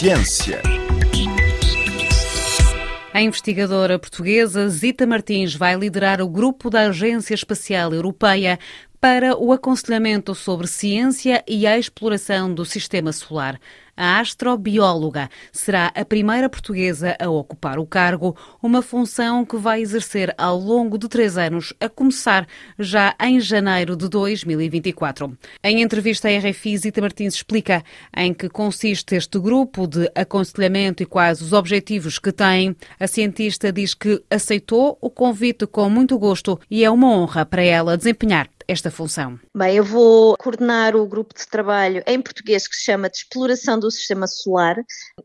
Ciência. A investigadora portuguesa Zita Martins vai liderar o grupo da Agência Espacial Europeia para o aconselhamento sobre ciência e a exploração do sistema solar. A astrobióloga será a primeira portuguesa a ocupar o cargo, uma função que vai exercer ao longo de três anos, a começar já em janeiro de 2024. Em entrevista à RFI, Zita Martins explica em que consiste este grupo de aconselhamento e quais os objetivos que tem. A cientista diz que aceitou o convite com muito gosto e é uma honra para ela desempenhar esta função? Bem, eu vou coordenar o grupo de trabalho em português que se chama de Exploração do Sistema Solar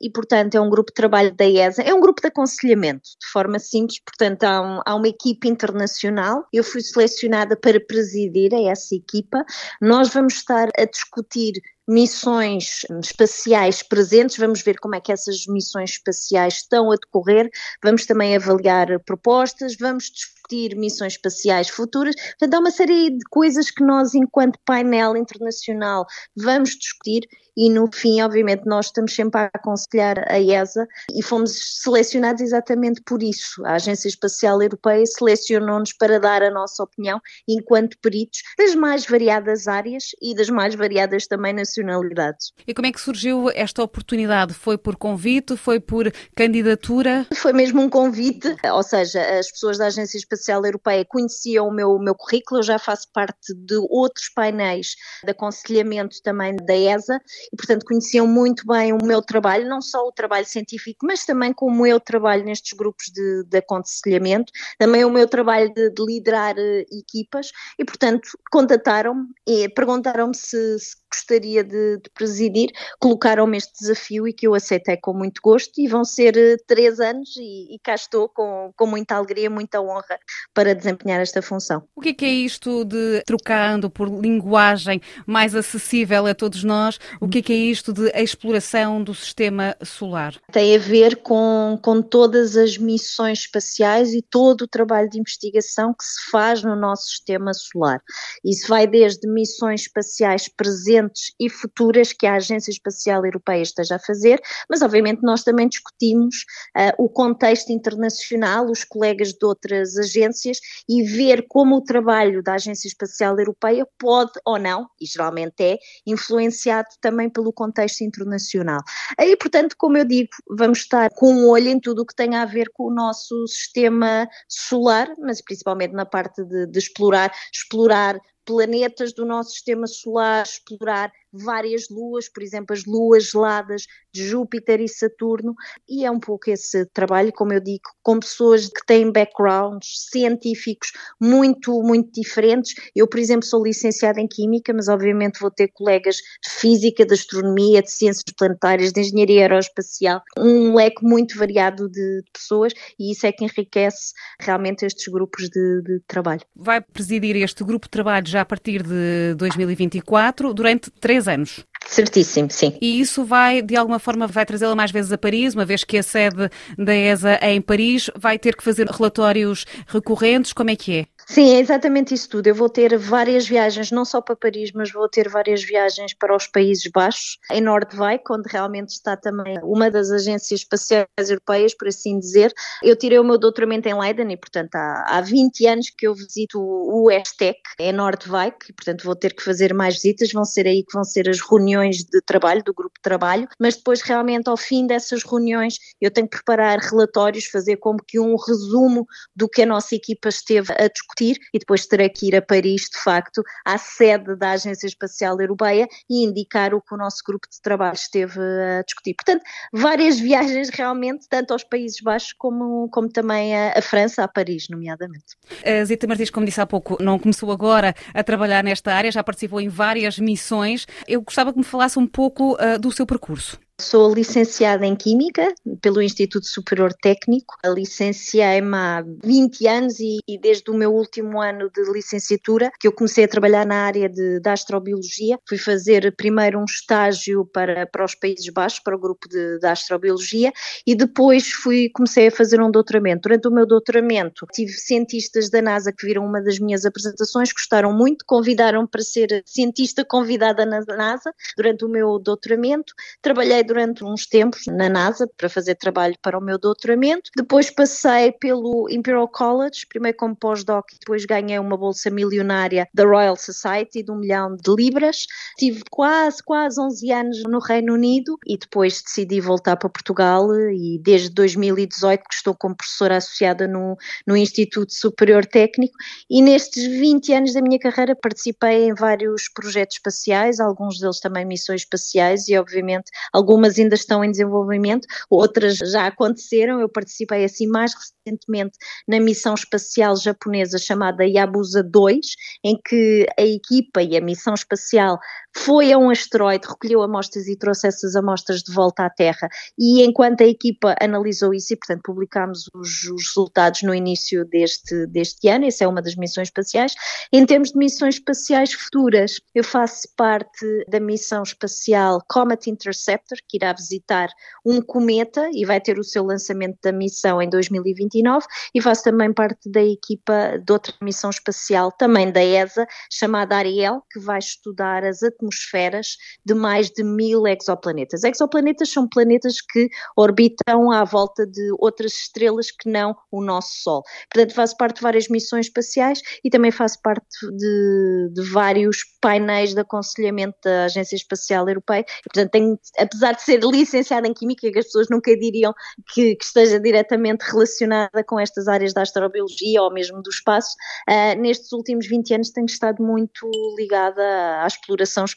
e, portanto, é um grupo de trabalho da ESA, é um grupo de aconselhamento, de forma simples, portanto, há, um, há uma equipe internacional. Eu fui selecionada para presidir a essa equipa. Nós vamos estar a discutir missões espaciais presentes, vamos ver como é que essas missões espaciais estão a decorrer, vamos também avaliar propostas, vamos discutir missões espaciais futuras. Portanto, há uma série de coisas que nós, enquanto painel internacional, vamos discutir e no fim, obviamente, nós estamos sempre a aconselhar a ESA e fomos selecionados exatamente por isso. A Agência Espacial Europeia selecionou-nos para dar a nossa opinião enquanto peritos das mais variadas áreas e das mais variadas também nacionalidades. E como é que surgiu esta oportunidade? Foi por convite? Foi por candidatura? Foi mesmo um convite, ou seja, as pessoas da Agência Espacial Europeia conheciam o meu, meu currículo, eu já faço parte de outros painéis de aconselhamento também da ESA e, portanto, conheciam muito bem o meu trabalho, não só o trabalho científico, mas também como eu trabalho nestes grupos de, de aconselhamento, também o meu trabalho de, de liderar uh, equipas e, portanto, contataram-me e perguntaram-me se, se gostaria de, de presidir, colocaram-me este desafio e que eu aceitei com muito gosto e vão ser uh, três anos e, e cá estou com, com muita alegria, muita honra para desempenhar esta função. O que é, que é isto de trocando por linguagem mais acessível a todos nós? O que é, que é isto de exploração do sistema solar? Tem a ver com, com todas as missões espaciais e todo o trabalho de investigação que se faz no nosso sistema solar. Isso vai desde missões espaciais presentes presentes e futuras que a Agência Espacial Europeia esteja a fazer, mas obviamente nós também discutimos uh, o contexto internacional, os colegas de outras agências e ver como o trabalho da Agência Espacial Europeia pode ou não, e geralmente é, influenciado também pelo contexto internacional. Aí, portanto, como eu digo, vamos estar com um olho em tudo o que tem a ver com o nosso sistema solar, mas principalmente na parte de, de explorar, explorar planetas do nosso sistema solar, explorar várias luas, por exemplo, as luas geladas de Júpiter e Saturno, e é um pouco esse trabalho, como eu digo, com pessoas que têm backgrounds científicos muito, muito diferentes. Eu, por exemplo, sou licenciada em Química, mas obviamente vou ter colegas de Física, de Astronomia, de Ciências Planetárias, de Engenharia Aeroespacial, um leque muito variado de pessoas, e isso é que enriquece realmente estes grupos de, de trabalho. Vai presidir este grupo de trabalho já a partir de 2024, durante três anos. Certíssimo, sim. E isso vai, de alguma forma, vai trazê-la mais vezes a Paris, uma vez que a sede da ESA é em Paris, vai ter que fazer relatórios recorrentes, como é que é? Sim, é exatamente isso tudo. Eu vou ter várias viagens, não só para Paris, mas vou ter várias viagens para os Países Baixos, em Nordwijk, onde realmente está também uma das agências espaciais europeias, por assim dizer. Eu tirei o meu doutoramento em Leiden e, portanto, há, há 20 anos que eu visito o ESTEC em Nordwijk e, portanto, vou ter que fazer mais visitas. Vão ser aí que vão ser as reuniões de trabalho, do grupo de trabalho, mas depois, realmente, ao fim dessas reuniões, eu tenho que preparar relatórios, fazer como que um resumo do que a nossa equipa esteve a discutir e depois terei que ir a Paris, de facto, à sede da Agência Espacial Europeia e indicar o que o nosso grupo de trabalho esteve a discutir. Portanto, várias viagens realmente, tanto aos Países Baixos como, como também a, a França, a Paris, nomeadamente. A Zita Martins, como disse há pouco, não começou agora a trabalhar nesta área, já participou em várias missões. Eu gostava que me falasse um pouco uh, do seu percurso. Sou licenciada em Química pelo Instituto Superior Técnico. Licenciei-me há 20 anos e, e, desde o meu último ano de licenciatura que eu comecei a trabalhar na área de, de astrobiologia. Fui fazer primeiro um estágio para, para os Países Baixos, para o grupo de, de astrobiologia e depois fui, comecei a fazer um doutoramento. Durante o meu doutoramento tive cientistas da NASA que viram uma das minhas apresentações, gostaram muito, convidaram para ser cientista convidada na NASA durante o meu doutoramento. Trabalhei durante uns tempos na NASA para fazer trabalho para o meu doutoramento. Depois passei pelo Imperial College, primeiro como pós-doc, depois ganhei uma bolsa milionária da Royal Society de um milhão de libras. Tive quase, quase 11 anos no Reino Unido e depois decidi voltar para Portugal e desde 2018 que estou como professora associada no, no Instituto Superior Técnico e nestes 20 anos da minha carreira participei em vários projetos espaciais, alguns deles também missões espaciais e obviamente algumas ainda estão em desenvolvimento, outras já aconteceram, eu participei assim mais recentemente na missão espacial japonesa chamada Yabusa 2, em que a equipa e a missão espacial foi a um asteroide, recolheu amostras e trouxe essas amostras de volta à Terra. E enquanto a equipa analisou isso, e portanto publicámos os, os resultados no início deste, deste ano, essa é uma das missões espaciais. Em termos de missões espaciais futuras, eu faço parte da missão espacial Comet Interceptor, que irá visitar um cometa e vai ter o seu lançamento da missão em 2029, e faço também parte da equipa de outra missão espacial, também da ESA, chamada Ariel, que vai estudar as atmosferas atmosferas de mais de mil exoplanetas. Exoplanetas são planetas que orbitam à volta de outras estrelas que não o nosso Sol. Portanto, faço parte de várias missões espaciais e também faço parte de, de vários painéis de aconselhamento da Agência Espacial Europeia. E, portanto, apesar de ser licenciada em Química, que as pessoas nunca diriam que, que esteja diretamente relacionada com estas áreas da astrobiologia ou mesmo do espaço, uh, nestes últimos 20 anos tenho estado muito ligada à exploração espacial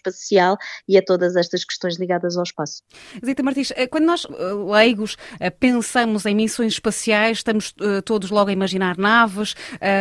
e a todas estas questões ligadas ao espaço. Zita Martins, eh, quando nós, eh, leigos, eh, pensamos em missões espaciais, estamos todos logo a imaginar naves,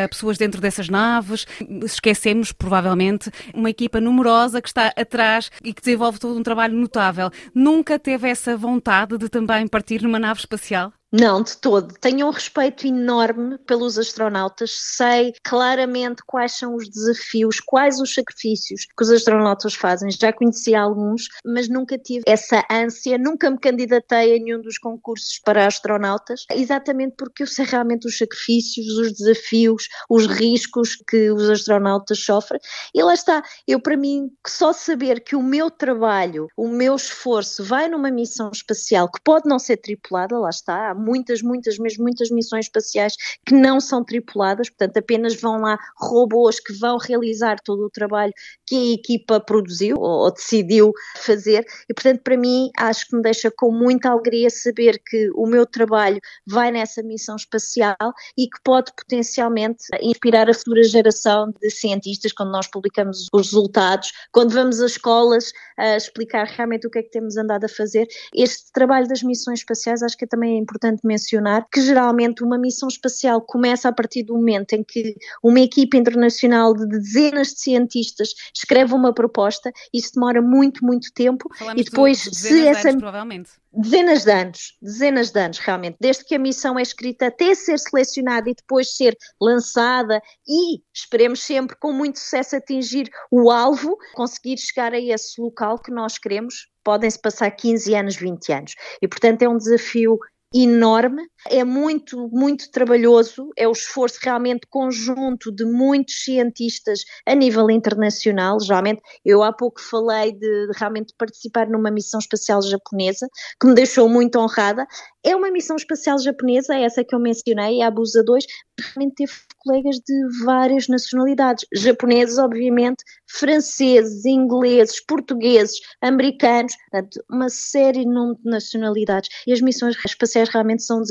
pessoas dentro dessas naves, esquecemos, provavelmente, uma equipa numerosa que está atrás e que desenvolve todo um trabalho notável. Nunca teve essa vontade de também partir numa nave espacial? Não, de todo. Tenho um respeito enorme pelos astronautas, sei claramente quais são os desafios, quais os sacrifícios que os astronautas fazem. Já conheci alguns, mas nunca tive essa ânsia, nunca me candidatei a nenhum dos concursos para astronautas, exatamente porque eu sei realmente os sacrifícios, os desafios, os riscos que os astronautas sofrem. E lá está, eu para mim, só saber que o meu trabalho, o meu esforço vai numa missão espacial que pode não ser tripulada, lá está, muitas, muitas, mesmo muitas missões espaciais que não são tripuladas, portanto apenas vão lá robôs que vão realizar todo o trabalho que a equipa produziu ou, decidiu fazer e portanto para mim acho que me deixa com muita alegria saber que o meu trabalho vai nessa missão espacial e que pode potencialmente inspirar a futura geração de cientistas quando nós publicamos os resultados, quando vamos às escolas a explicar realmente o que é que temos andado a fazer. Este trabalho das missões espaciais acho que é também importante importante mencionar que geralmente uma missão espacial começa a partir do momento em que uma equipe internacional de dezenas de cientistas escreve uma proposta, isso demora muito, muito tempo Falamos e depois de, de se essa anos, provavelmente dezenas de anos, dezenas de anos realmente, desde que a missão é escrita até ser selecionada e depois ser lançada e esperemos sempre com muito sucesso atingir o alvo, conseguir chegar a esse local que nós queremos, podem-se passar 15 anos, 20 anos. E portanto é um desafio enorme, é muito, muito trabalhoso, é o esforço realmente conjunto de muitos cientistas a nível internacional. Geralmente, eu há pouco falei de, de realmente participar numa missão espacial japonesa, que me deixou muito honrada. É uma missão espacial japonesa, essa que eu mencionei, a Abusa 2, realmente teve colegas de várias nacionalidades, japoneses, obviamente, franceses, ingleses, portugueses, americanos, portanto, uma série de nacionalidades. E as missões espaciais realmente são um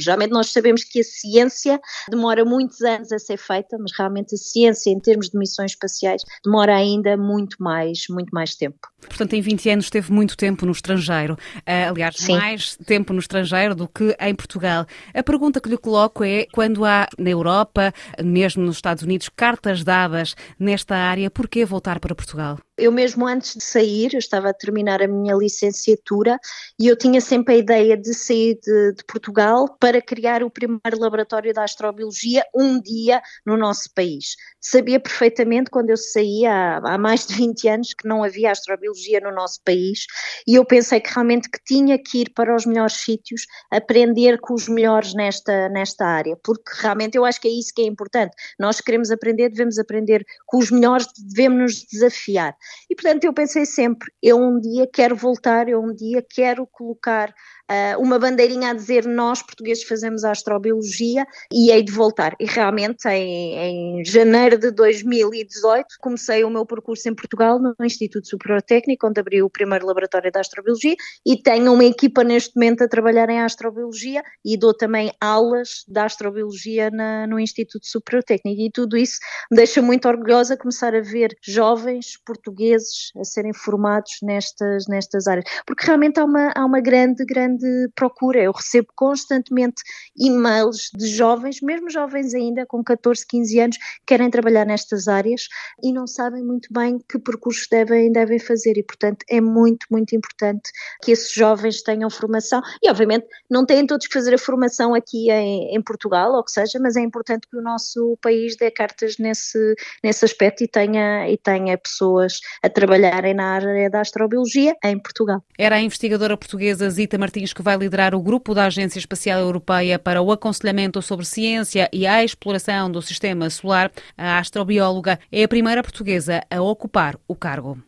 Geralmente nós sabemos que a ciência demora muitos anos a ser feita, mas realmente a ciência, em termos de missões espaciais, demora ainda muito mais, muito mais tempo. Portanto, em 20 anos teve muito tempo no estrangeiro. Uh, aliás, Sim. mais tempo no estrangeiro do que em Portugal. A pergunta que lhe coloco é: quando há na Europa, mesmo nos Estados Unidos, cartas dadas nesta área, por que voltar para Portugal? Eu mesmo antes de sair, eu estava a terminar a minha licenciatura e eu tinha sempre a ideia de sair de, de Portugal para criar o primeiro laboratório da astrobiologia um dia no nosso país. Sabia perfeitamente quando eu saí há, há mais de 20 anos que não havia astrobiologia no nosso país e eu pensei que realmente que tinha que ir para os melhores sítios, aprender com os melhores nesta, nesta área, porque realmente eu acho que é isso que é importante. Nós queremos aprender, devemos aprender com os melhores, devemos nos desafiar. E portanto eu pensei sempre, eu um dia quero voltar, eu um dia quero colocar uh, uma bandeirinha a dizer nós portugueses fazemos astrobiologia e hei de voltar. E realmente em, em janeiro de 2018 comecei o meu percurso em Portugal no Instituto Superior Técnico, onde abri o primeiro laboratório de astrobiologia e tenho uma equipa neste momento a trabalhar em astrobiologia e dou também aulas de astrobiologia na, no Instituto Superior Técnico e tudo isso me deixa muito orgulhosa começar a ver jovens portugueses a serem formados nestas, nestas áreas, porque realmente há uma, há uma grande, grande grande procura. Eu recebo constantemente e-mails de jovens, mesmo jovens ainda com 14, 15 anos, que querem trabalhar nestas áreas e não sabem muito bem que percursos devem, devem fazer. E, portanto, é muito, muito importante que esses jovens tenham formação. E, obviamente, não têm todos que fazer a formação aqui em, em Portugal, ou que seja, mas é importante que o nosso país dê cartas nesse, nesse aspecto e tenha, e tenha pessoas a trabalharem na área da astrobiologia em Portugal. Era a investigadora portuguesa Zita Martins que vai liderar o grupo da Agência Espacial Europeia para o aconselhamento sobre ciência e a exploração do sistema solar. A astrobióloga é a primeira portuguesa a ocupar o cargo.